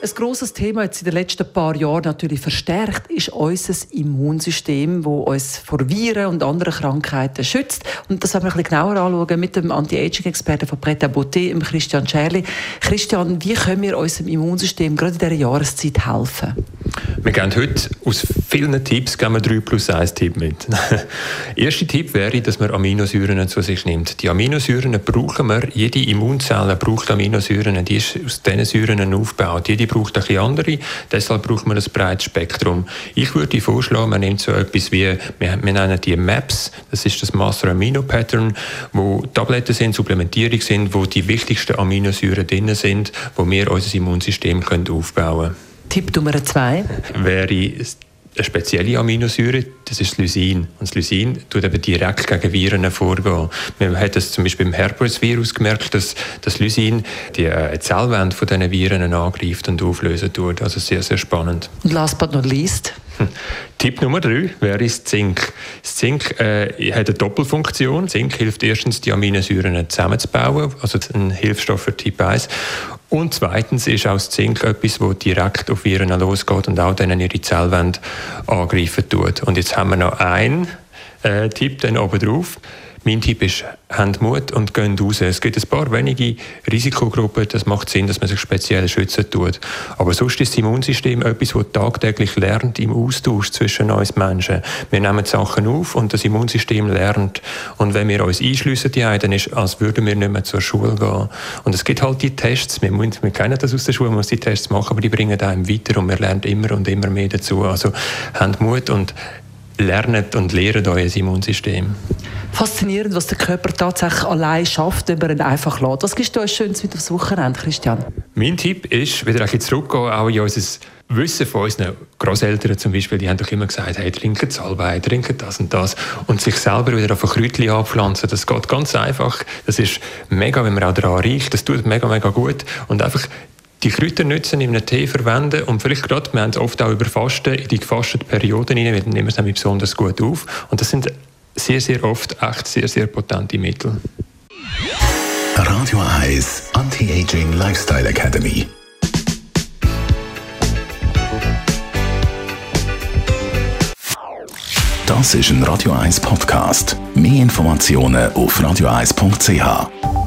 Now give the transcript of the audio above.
ein grosses Thema jetzt in den letzten paar Jahren natürlich verstärkt ist unser Immunsystem, das uns vor Viren und anderen Krankheiten schützt. Und das werden wir ein bisschen genauer anschauen mit dem Anti-Aging-Experten von Pret Beauté, Christian Scherli. Christian, wie können wir unserem Immunsystem gerade in dieser Jahreszeit helfen? Wir geben heute aus vielen Tipps geben wir 3 plus 1 Tipp mit. Erster Tipp wäre, dass man Aminosäuren zu sich nimmt. Die Aminosäuren brauchen wir, jede Immunzelle braucht Aminosäuren, die ist aus diesen Säuren aufgebaut. Jede braucht ein bisschen andere, deshalb braucht man ein breites Spektrum. Ich würde vorschlagen, man nimmt so etwas wie, wir, wir nennen die MAPS, das ist das Master Amino Pattern, wo Tabletten sind, Supplementierung sind, wo die wichtigsten Aminosäuren drin sind, wo wir unser Immunsystem können aufbauen können. Tipp Nummer zwei wäre eine spezielle Aminosäure, das ist das Lysin. Und das Lysin tut eben direkt gegen Viren vorgehen. Man hat das zum Beispiel beim Herpesvirus gemerkt, dass das Lysin die äh, Zellwände von diesen Viren angreift und auflösen tut. Also sehr, sehr spannend. Und last but not least? Tipp Nummer drei wäre das Zink. Das Zink äh, hat eine Doppelfunktion. Zink hilft erstens, die Aminosäuren zusammenzubauen, also ein Hilfsstoff für Typ 1. Und zweitens ist das Zink etwas, das direkt auf Viren losgeht und auch dann ihre Zellwände angreifen tut. Und jetzt haben wir noch einen äh, Tipp dann oben drauf. Mein Tipp ist, habt Mut und geht raus. Es gibt ein paar wenige Risikogruppen, das macht Sinn, dass man sich speziell schützen tut. Aber sonst ist das Immunsystem etwas, das tagtäglich lernt im Austausch zwischen uns Menschen. Wir nehmen Sachen auf und das Immunsystem lernt. Und wenn wir uns einschliessen, dann ist als würden wir nicht mehr zur Schule gehen. Und es gibt halt die Tests, wir, müssen, wir kennen das aus der Schule, man muss die Tests machen, aber die bringen einem weiter und wir lernen immer und immer mehr dazu. Also habt Mut und lernt und lehrt euer Immunsystem. Faszinierend, was der Körper tatsächlich allein schafft, wenn man ihn einfach lässt. Was gibst du uns Schönes mit aufs Wochenende, Christian? Mein Tipp ist, wieder ein zurückgehen, auch in unser Wissen von unseren Großeltern zum Beispiel, die haben doch immer gesagt, hey, trinken Salbei, trinken das und das und sich selber wieder auf ein Kräutchen anpflanzen, das geht ganz einfach. Das ist mega, wenn man auch daran riecht, das tut mega, mega gut und einfach die Kräuternützen in einem Tee verwenden und vielleicht gerade, wir haben es oft auch über Fasten, in die gefasteten Perioden rein, dann nehmen wir es nämlich besonders gut auf und das sind sehr, sehr oft echt sehr, sehr potente Mittel. Radio 1 Anti-Aging Lifestyle Academy Das ist ein Radio 1 Podcast. Mehr Informationen auf radio1.ch.